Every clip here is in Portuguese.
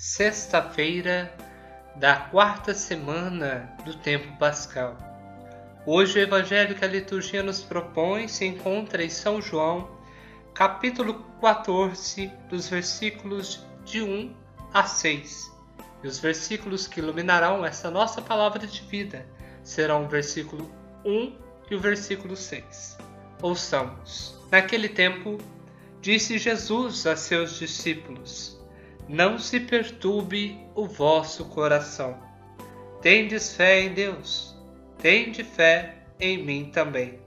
sexta-feira da quarta semana do tempo pascal. Hoje o evangelho que a liturgia nos propõe se encontra em São João, capítulo 14, dos versículos de 1 a 6. E os versículos que iluminarão essa nossa palavra de vida serão o versículo 1 e o versículo 6. Ouçamos. Naquele tempo, disse Jesus a seus discípulos: não se perturbe o vosso coração. Tendes fé em Deus, tende fé em mim também.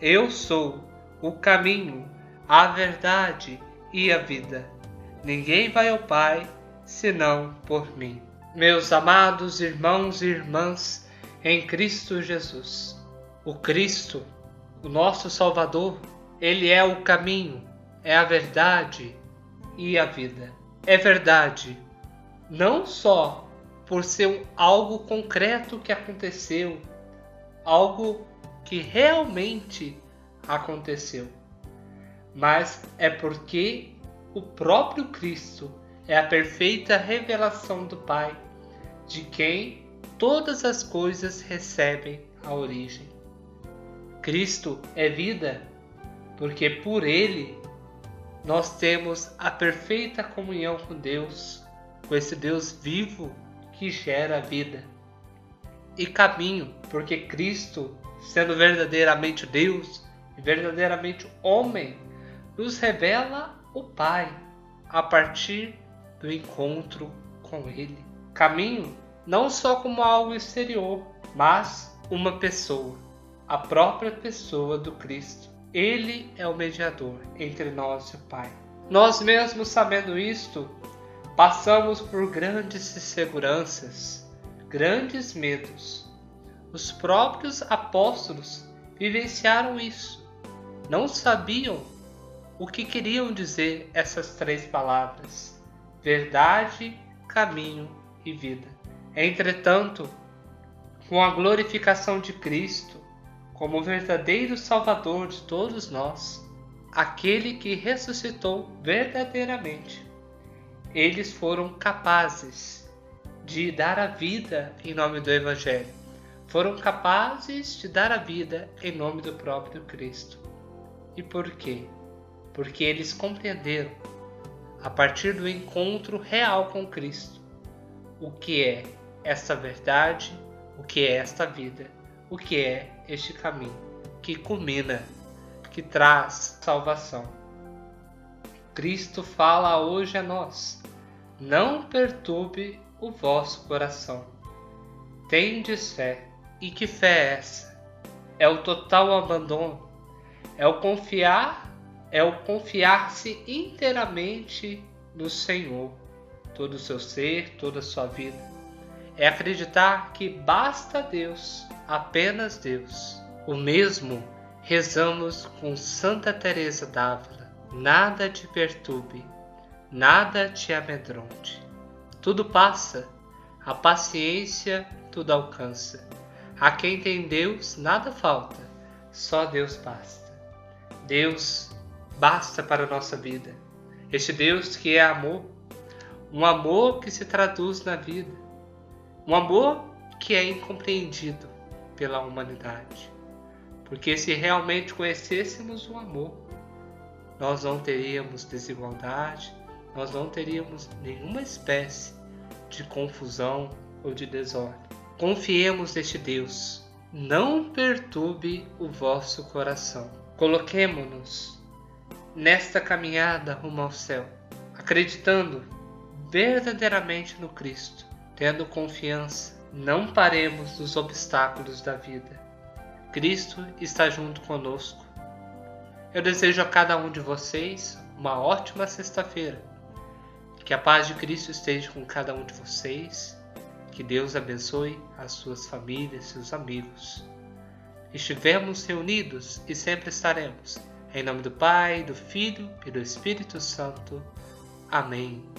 Eu sou o caminho, a verdade e a vida. Ninguém vai ao Pai senão por mim. Meus amados irmãos e irmãs em Cristo Jesus, o Cristo, o nosso Salvador, ele é o caminho, é a verdade e a vida é verdade, não só por ser algo concreto que aconteceu, algo que realmente aconteceu, mas é porque o próprio Cristo é a perfeita revelação do Pai, de quem todas as coisas recebem a origem. Cristo é vida, porque por ele nós temos a perfeita comunhão com Deus, com esse Deus vivo que gera vida. E caminho, porque Cristo, sendo verdadeiramente Deus e verdadeiramente homem, nos revela o Pai a partir do encontro com Ele. Caminho não só como algo exterior, mas uma pessoa, a própria pessoa do Cristo. Ele é o mediador entre nós e o Pai. Nós mesmos sabendo isto, passamos por grandes inseguranças, grandes medos. Os próprios apóstolos vivenciaram isso. Não sabiam o que queriam dizer essas três palavras: verdade, caminho e vida. Entretanto, com a glorificação de Cristo, como o verdadeiro Salvador de todos nós, aquele que ressuscitou verdadeiramente. Eles foram capazes de dar a vida em nome do Evangelho. Foram capazes de dar a vida em nome do próprio Cristo. E por quê? Porque eles compreenderam, a partir do encontro real com Cristo, o que é esta verdade, o que é esta vida o que é este caminho que culmina, que traz salvação. Cristo fala hoje a nós: não perturbe o vosso coração. Tendes fé. E que fé é essa? É o total abandono, é o confiar, é o confiar-se inteiramente no Senhor, todo o seu ser, toda a sua vida. É acreditar que basta Deus apenas Deus. O mesmo rezamos com Santa Teresa d'Ávila. Nada te perturbe, nada te amedronte. Tudo passa, a paciência tudo alcança. A quem tem Deus nada falta, só Deus basta. Deus basta para a nossa vida. Este Deus que é amor, um amor que se traduz na vida, um amor que é incompreendido, pela humanidade. Porque se realmente conhecêssemos o amor, nós não teríamos desigualdade, nós não teríamos nenhuma espécie de confusão ou de desordem. Confiemos neste Deus, não perturbe o vosso coração. Coloquemo-nos nesta caminhada rumo ao céu, acreditando verdadeiramente no Cristo, tendo confiança não paremos nos obstáculos da vida. Cristo está junto conosco. Eu desejo a cada um de vocês uma ótima sexta-feira. Que a paz de Cristo esteja com cada um de vocês. Que Deus abençoe as suas famílias, seus amigos. Estivemos reunidos e sempre estaremos. Em nome do Pai, do Filho e do Espírito Santo. Amém.